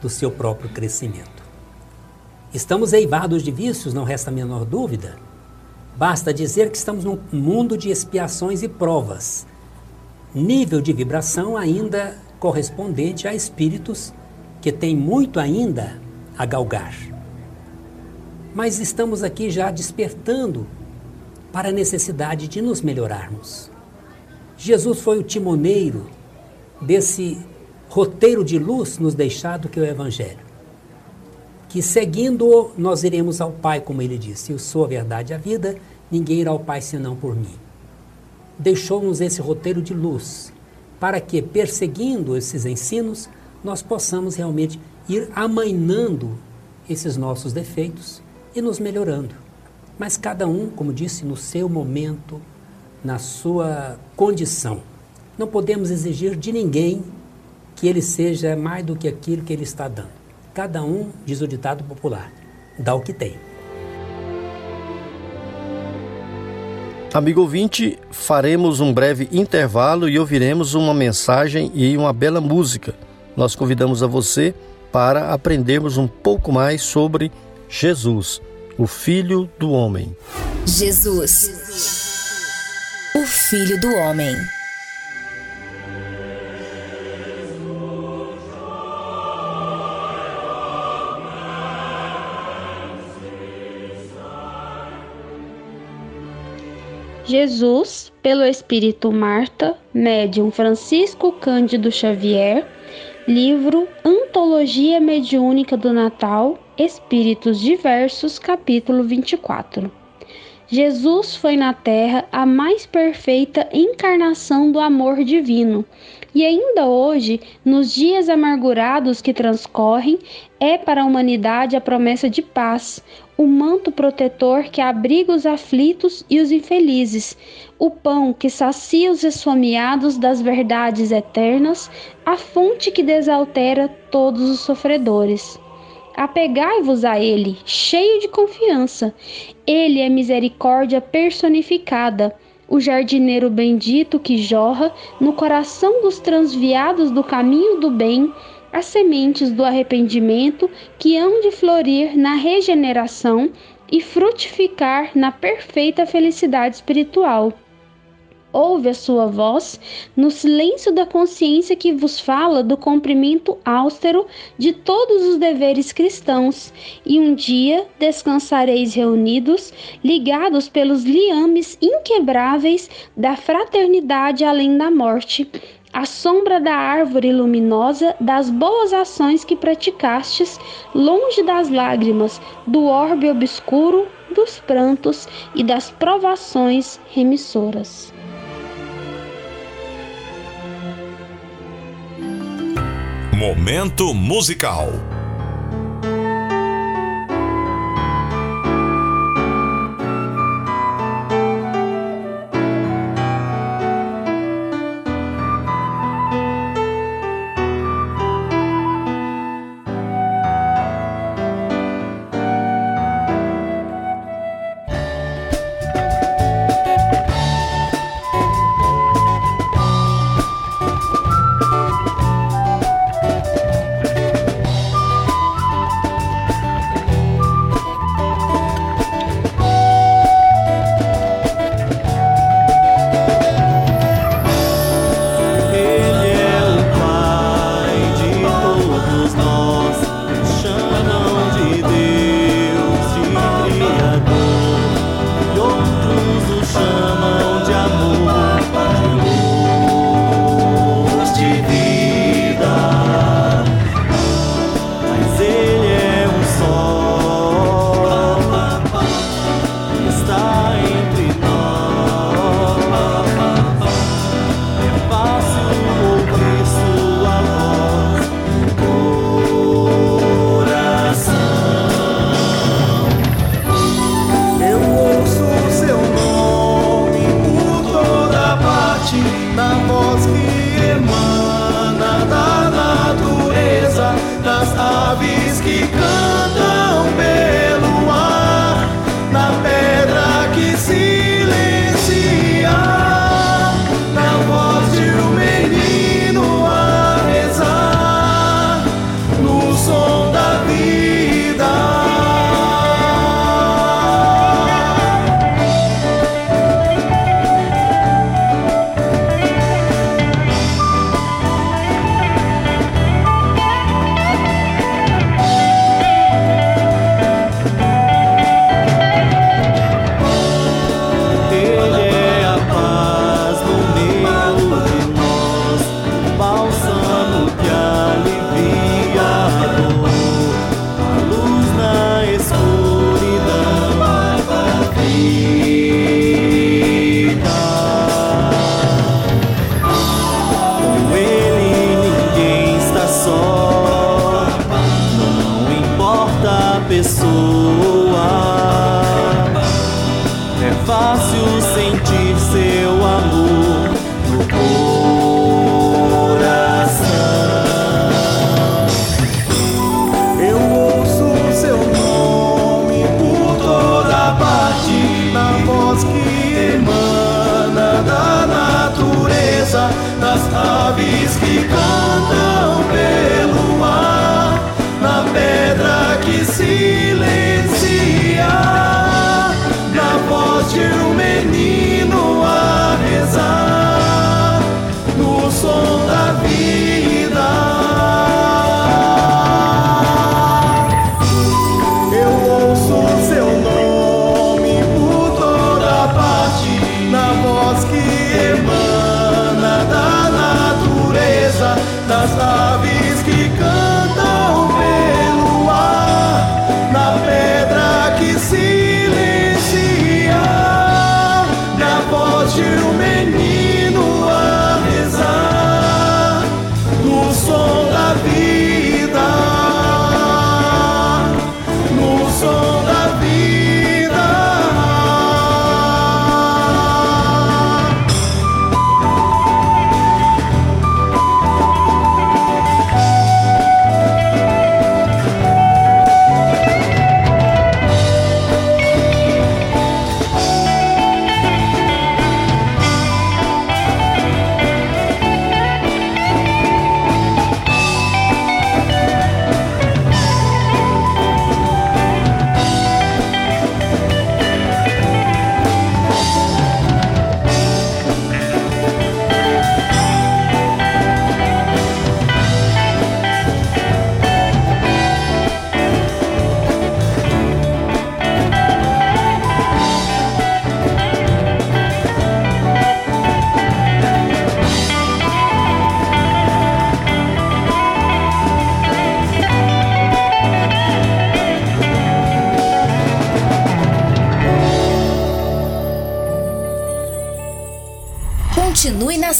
do seu próprio crescimento. Estamos eivados de vícios, não resta a menor dúvida. Basta dizer que estamos num mundo de expiações e provas. Nível de vibração ainda correspondente a espíritos que têm muito ainda a galgar. Mas estamos aqui já despertando para a necessidade de nos melhorarmos. Jesus foi o timoneiro desse roteiro de luz nos deixado que é o Evangelho. Que seguindo-o, nós iremos ao Pai, como ele disse: Eu sou a verdade e a vida, ninguém irá ao Pai senão por mim. Deixou-nos esse roteiro de luz, para que, perseguindo esses ensinos, nós possamos realmente ir amainando esses nossos defeitos e nos melhorando. Mas cada um, como disse, no seu momento, na sua condição. Não podemos exigir de ninguém que ele seja mais do que aquilo que ele está dando. Cada um, diz o ditado popular, dá o que tem. Amigo ouvinte, faremos um breve intervalo e ouviremos uma mensagem e uma bela música. Nós convidamos a você para aprendermos um pouco mais sobre Jesus, o Filho do Homem. Jesus, o Filho do Homem. Jesus, pelo Espírito Marta, médium Francisco Cândido Xavier, livro Antologia Mediúnica do Natal, Espíritos Diversos, capítulo 24. Jesus foi na terra a mais perfeita encarnação do amor divino, e ainda hoje, nos dias amargurados que transcorrem, é para a humanidade a promessa de paz, o manto protetor que abriga os aflitos e os infelizes, o pão que sacia os esfomeados das verdades eternas, a fonte que desaltera todos os sofredores. Apegai-vos a Ele, cheio de confiança. Ele é misericórdia personificada, o jardineiro bendito que jorra no coração dos transviados do caminho do bem as sementes do arrependimento que hão de florir na regeneração e frutificar na perfeita felicidade espiritual. Ouve a sua voz no silêncio da consciência que vos fala do cumprimento austero de todos os deveres cristãos, e um dia descansareis reunidos, ligados pelos liames inquebráveis da fraternidade além da morte, a sombra da árvore luminosa das boas ações que praticastes, longe das lágrimas, do orbe obscuro, dos prantos e das provações remissoras. Momento musical.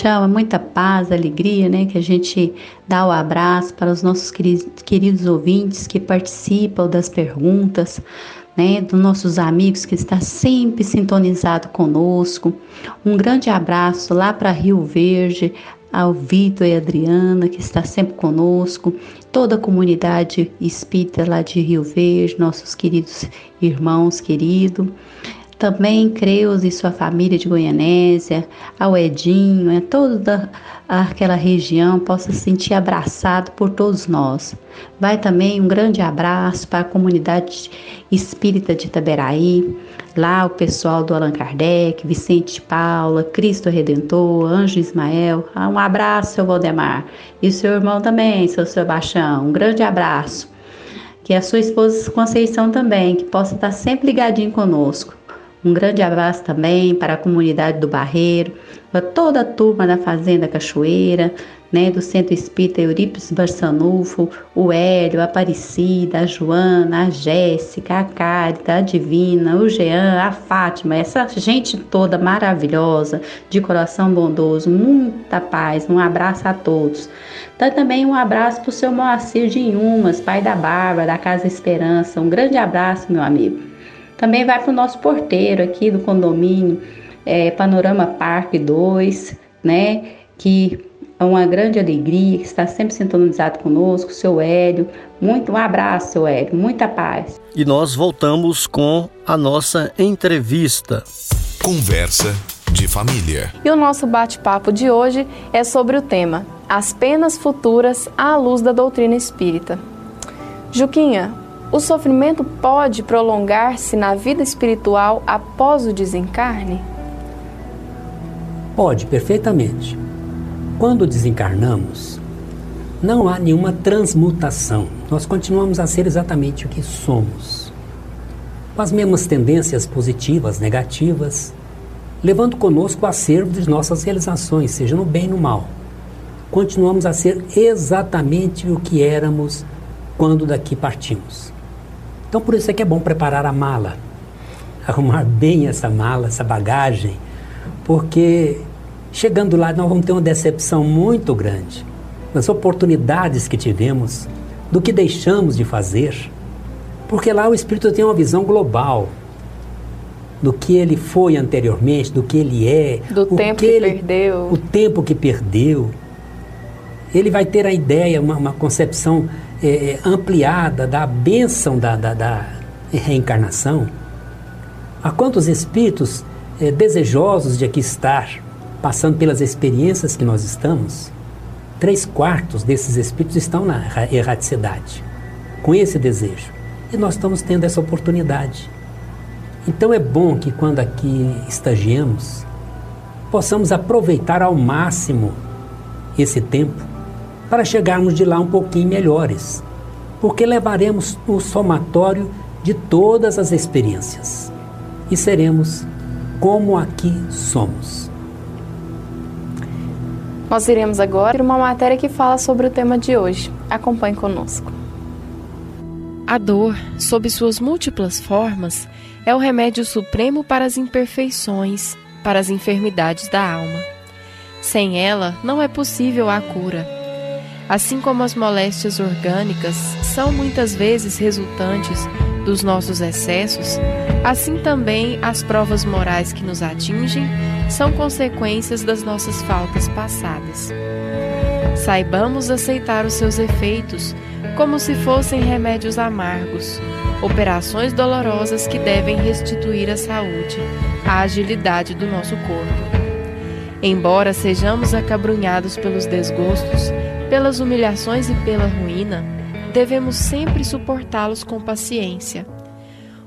Tchau, é muita paz, alegria, né? Que a gente dá o abraço para os nossos queridos ouvintes que participam das perguntas, né? Dos nossos amigos que está sempre sintonizado conosco. Um grande abraço lá para Rio Verde, ao Vitor e Adriana, que está sempre conosco, toda a comunidade espírita lá de Rio Verde, nossos queridos irmãos queridos. Também Creus e sua família de Goianésia, ao Edinho, a toda aquela região possa se sentir abraçado por todos nós. Vai também um grande abraço para a comunidade espírita de Itaberaí, lá o pessoal do Allan Kardec, Vicente de Paula, Cristo Redentor, Anjo Ismael. Ah, um abraço, seu Valdemar. E seu irmão também, seu Sebastião. Um grande abraço. Que a sua esposa Conceição também, que possa estar sempre ligadinho conosco. Um grande abraço também para a comunidade do Barreiro, para toda a turma da Fazenda Cachoeira, né, do Centro Espírita Eurípides Barçanufo, o Hélio, a Aparecida, a Joana, a Jéssica, a Cárita, a Divina, o Jean, a Fátima, essa gente toda maravilhosa, de coração bondoso, muita paz, um abraço a todos. Dá também um abraço para o seu Moacir de Inhumas, pai da Bárbara, da Casa Esperança, um grande abraço, meu amigo. Também vai para o nosso porteiro aqui do condomínio, é, Panorama Parque 2, né? Que é uma grande alegria, que está sempre sintonizado conosco, seu Hélio. Muito um abraço, seu Hélio, muita paz. E nós voltamos com a nossa entrevista. Conversa de família. E o nosso bate-papo de hoje é sobre o tema As penas futuras à luz da doutrina espírita. Juquinha, o sofrimento pode prolongar-se na vida espiritual após o desencarne? Pode, perfeitamente. Quando desencarnamos, não há nenhuma transmutação. Nós continuamos a ser exatamente o que somos. Com as mesmas tendências positivas, negativas, levando conosco o acervo de nossas realizações, seja no bem ou no mal. Continuamos a ser exatamente o que éramos quando daqui partimos. Então por isso é que é bom preparar a mala, arrumar bem essa mala, essa bagagem, porque chegando lá nós vamos ter uma decepção muito grande das oportunidades que tivemos, do que deixamos de fazer, porque lá o Espírito tem uma visão global do que ele foi anteriormente, do que ele é, do tempo que, que ele, perdeu, o tempo que perdeu. Ele vai ter a ideia, uma, uma concepção é, ampliada da bênção da, da, da, reencarnação. Há quantos espíritos é, desejosos de aqui estar, passando pelas experiências que nós estamos? Três quartos desses espíritos estão na erraticidade, com esse desejo. E nós estamos tendo essa oportunidade. Então é bom que quando aqui estagiemos, possamos aproveitar ao máximo esse tempo para chegarmos de lá um pouquinho melhores, porque levaremos o somatório de todas as experiências e seremos como aqui somos. Nós iremos agora uma matéria que fala sobre o tema de hoje. Acompanhe conosco. A dor, sob suas múltiplas formas, é o remédio supremo para as imperfeições, para as enfermidades da alma. Sem ela, não é possível a cura. Assim como as moléstias orgânicas são muitas vezes resultantes dos nossos excessos, assim também as provas morais que nos atingem são consequências das nossas faltas passadas. Saibamos aceitar os seus efeitos como se fossem remédios amargos, operações dolorosas que devem restituir a saúde, a agilidade do nosso corpo. Embora sejamos acabrunhados pelos desgostos, pelas humilhações e pela ruína, devemos sempre suportá-los com paciência.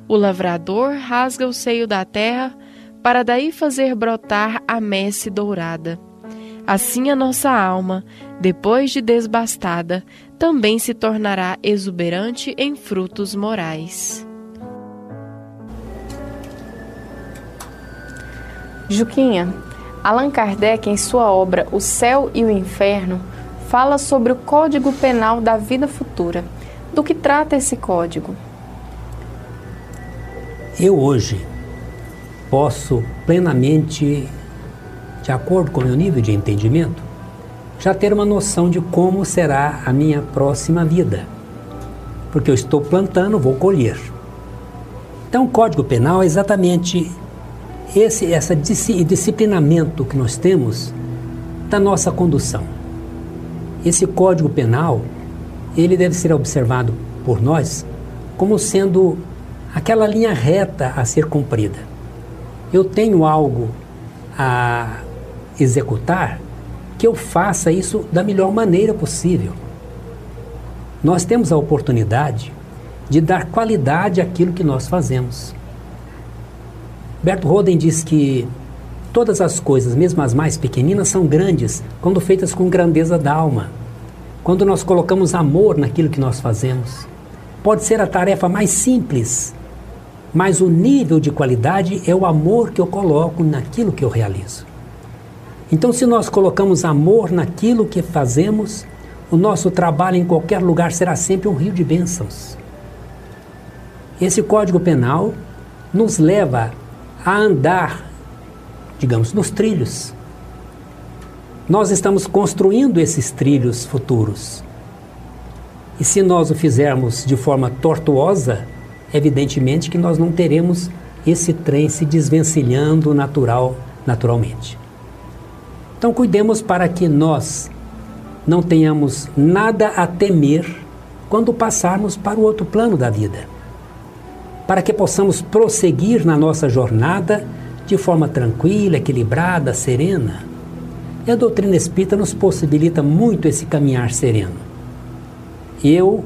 O lavrador rasga o seio da terra para daí fazer brotar a messe dourada. Assim a nossa alma, depois de desbastada, também se tornará exuberante em frutos morais. Juquinha, Allan Kardec, em sua obra O Céu e o Inferno, fala sobre o Código Penal da Vida Futura. Do que trata esse código? Eu hoje posso plenamente, de acordo com o meu nível de entendimento, já ter uma noção de como será a minha próxima vida. Porque eu estou plantando, vou colher. Então, o Código Penal é exatamente esse essa disciplinamento que nós temos da nossa condução. Esse Código Penal, ele deve ser observado por nós como sendo aquela linha reta a ser cumprida eu tenho algo a executar, que eu faça isso da melhor maneira possível. Nós temos a oportunidade de dar qualidade àquilo que nós fazemos. Berto Roden diz que todas as coisas, mesmo as mais pequeninas, são grandes quando feitas com grandeza da alma. Quando nós colocamos amor naquilo que nós fazemos. Pode ser a tarefa mais simples, mas o nível de qualidade é o amor que eu coloco naquilo que eu realizo. Então, se nós colocamos amor naquilo que fazemos, o nosso trabalho em qualquer lugar será sempre um rio de bênçãos. Esse Código Penal nos leva a andar, digamos, nos trilhos. Nós estamos construindo esses trilhos futuros. E se nós o fizermos de forma tortuosa, evidentemente que nós não teremos esse trem se desvencilhando natural, naturalmente. Então cuidemos para que nós não tenhamos nada a temer quando passarmos para o outro plano da vida. Para que possamos prosseguir na nossa jornada de forma tranquila, equilibrada, serena. E a doutrina espírita nos possibilita muito esse caminhar sereno. Eu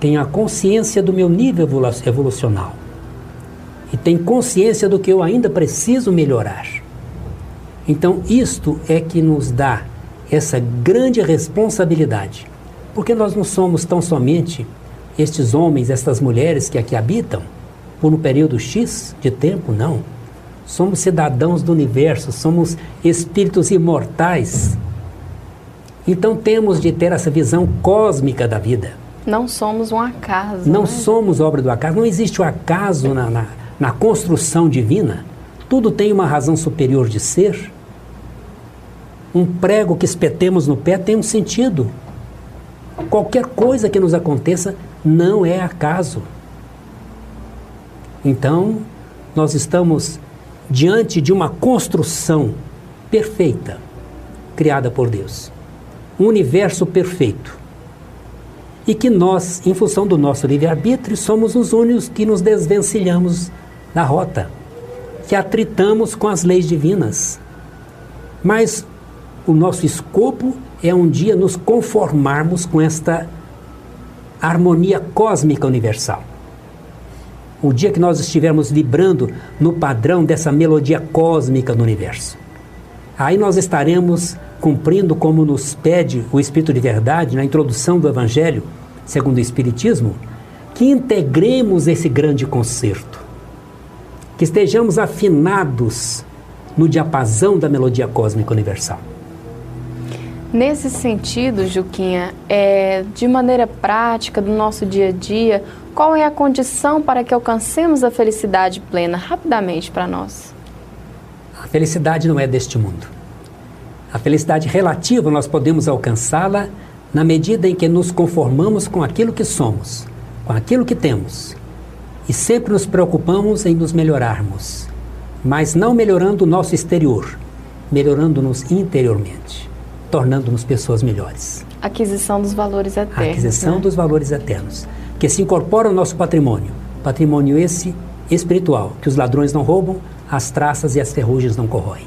tenho a consciência do meu nível evolucional e tenho consciência do que eu ainda preciso melhorar. Então, isto é que nos dá essa grande responsabilidade, porque nós não somos tão somente estes homens, estas mulheres que aqui habitam por um período X de tempo, não. Somos cidadãos do universo, somos espíritos imortais. Então temos de ter essa visão cósmica da vida não somos um acaso. Não né? somos obra do acaso. Não existe o acaso na, na, na construção divina. Tudo tem uma razão superior de ser. Um prego que espetemos no pé tem um sentido. Qualquer coisa que nos aconteça não é acaso. Então, nós estamos diante de uma construção perfeita criada por Deus. Um universo perfeito. E que nós, em função do nosso livre-arbítrio, somos os únicos que nos desvencilhamos da rota, que atritamos com as leis divinas. Mas o nosso escopo é um dia nos conformarmos com esta harmonia cósmica universal. O dia que nós estivermos vibrando no padrão dessa melodia cósmica no universo. Aí nós estaremos cumprindo como nos pede o Espírito de Verdade na introdução do Evangelho, segundo o Espiritismo, que integremos esse grande concerto, que estejamos afinados no diapasão da melodia cósmica universal. Nesse sentido, Juquinha, é, de maneira prática, do nosso dia a dia, qual é a condição para que alcancemos a felicidade plena? Rapidamente para nós. A felicidade não é deste mundo. A felicidade relativa nós podemos alcançá-la na medida em que nos conformamos com aquilo que somos, com aquilo que temos. E sempre nos preocupamos em nos melhorarmos, mas não melhorando o nosso exterior, melhorando-nos interiormente, tornando-nos pessoas melhores. Aquisição dos valores eternos. A aquisição né? dos valores eternos, que se incorpora ao nosso patrimônio. Patrimônio esse espiritual, que os ladrões não roubam, as traças e as ferrugens não corroem.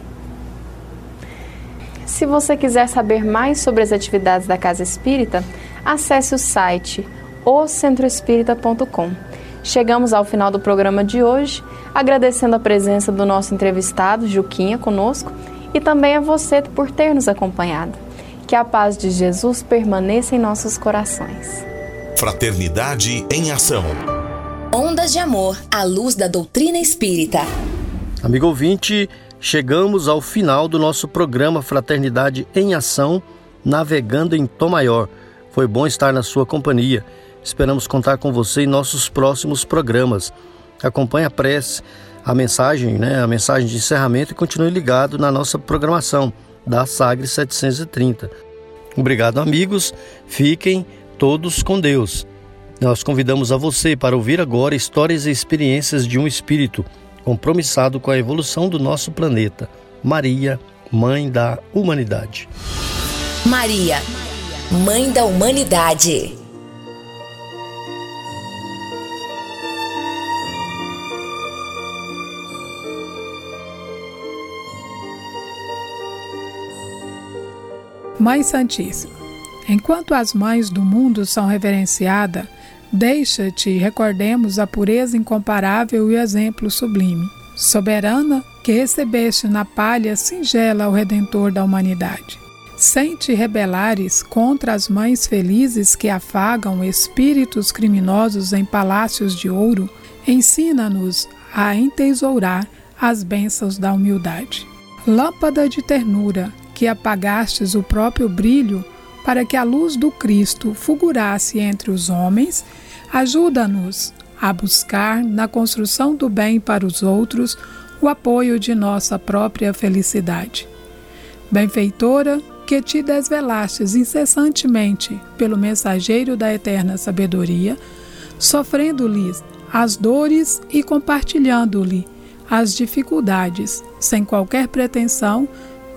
Se você quiser saber mais sobre as atividades da Casa Espírita, acesse o site ocentroespírita.com. Chegamos ao final do programa de hoje, agradecendo a presença do nosso entrevistado, Juquinha, conosco, e também a você por ter nos acompanhado. Que a paz de Jesus permaneça em nossos corações. Fraternidade em Ação. Ondas de Amor à luz da doutrina espírita. Amigo ouvinte, chegamos ao final do nosso programa Fraternidade em Ação, navegando em Tom Maior. Foi bom estar na sua companhia. Esperamos contar com você em nossos próximos programas. Acompanhe a prece, a mensagem, né, a mensagem de encerramento e continue ligado na nossa programação da Sagre 730. Obrigado, amigos. Fiquem todos com Deus. Nós convidamos a você para ouvir agora histórias e experiências de um espírito compromissado com a evolução do nosso planeta. Maria, Mãe da Humanidade. Maria, Mãe da Humanidade. Mãe Santíssima, enquanto as mães do mundo são reverenciadas, deixa-te recordemos a pureza incomparável e o exemplo sublime. Soberana, que recebeste na palha singela o Redentor da humanidade. Sem te rebelares contra as mães felizes que afagam espíritos criminosos em palácios de ouro, ensina-nos a entesourar as bênçãos da humildade. Lâmpada de ternura, que apagastes o próprio brilho para que a luz do Cristo fulgurasse entre os homens, ajuda-nos a buscar na construção do bem para os outros o apoio de nossa própria felicidade. Benfeitora, que te desvelastes incessantemente pelo mensageiro da eterna sabedoria, sofrendo-lhes as dores e compartilhando-lhe as dificuldades, sem qualquer pretensão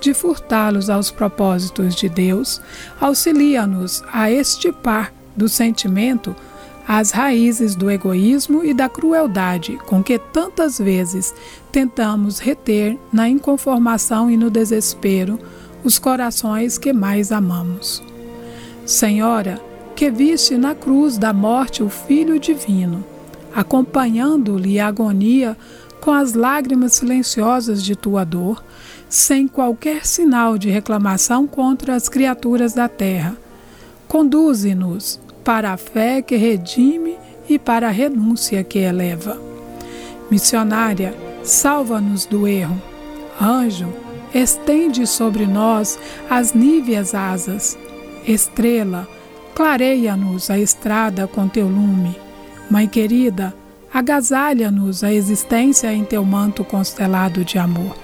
de furtá-los aos propósitos de Deus, auxilia-nos a estipar do sentimento as raízes do egoísmo e da crueldade com que tantas vezes tentamos reter na inconformação e no desespero os corações que mais amamos. Senhora, que viste na cruz da morte o Filho Divino, acompanhando-lhe a agonia com as lágrimas silenciosas de tua dor, sem qualquer sinal de reclamação contra as criaturas da terra. Conduze-nos para a fé que redime e para a renúncia que eleva. Missionária, salva-nos do erro. Anjo, estende sobre nós as níveas asas. Estrela, clareia-nos a estrada com teu lume. Mãe querida, agasalha-nos a existência em teu manto constelado de amor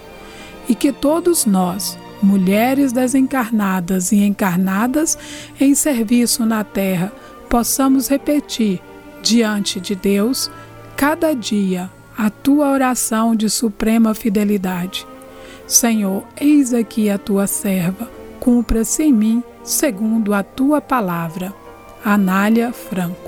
e que todos nós, mulheres desencarnadas e encarnadas em serviço na terra, possamos repetir diante de Deus cada dia a tua oração de suprema fidelidade. Senhor, eis aqui a tua serva, cumpra-se em mim segundo a tua palavra. Anália Franco.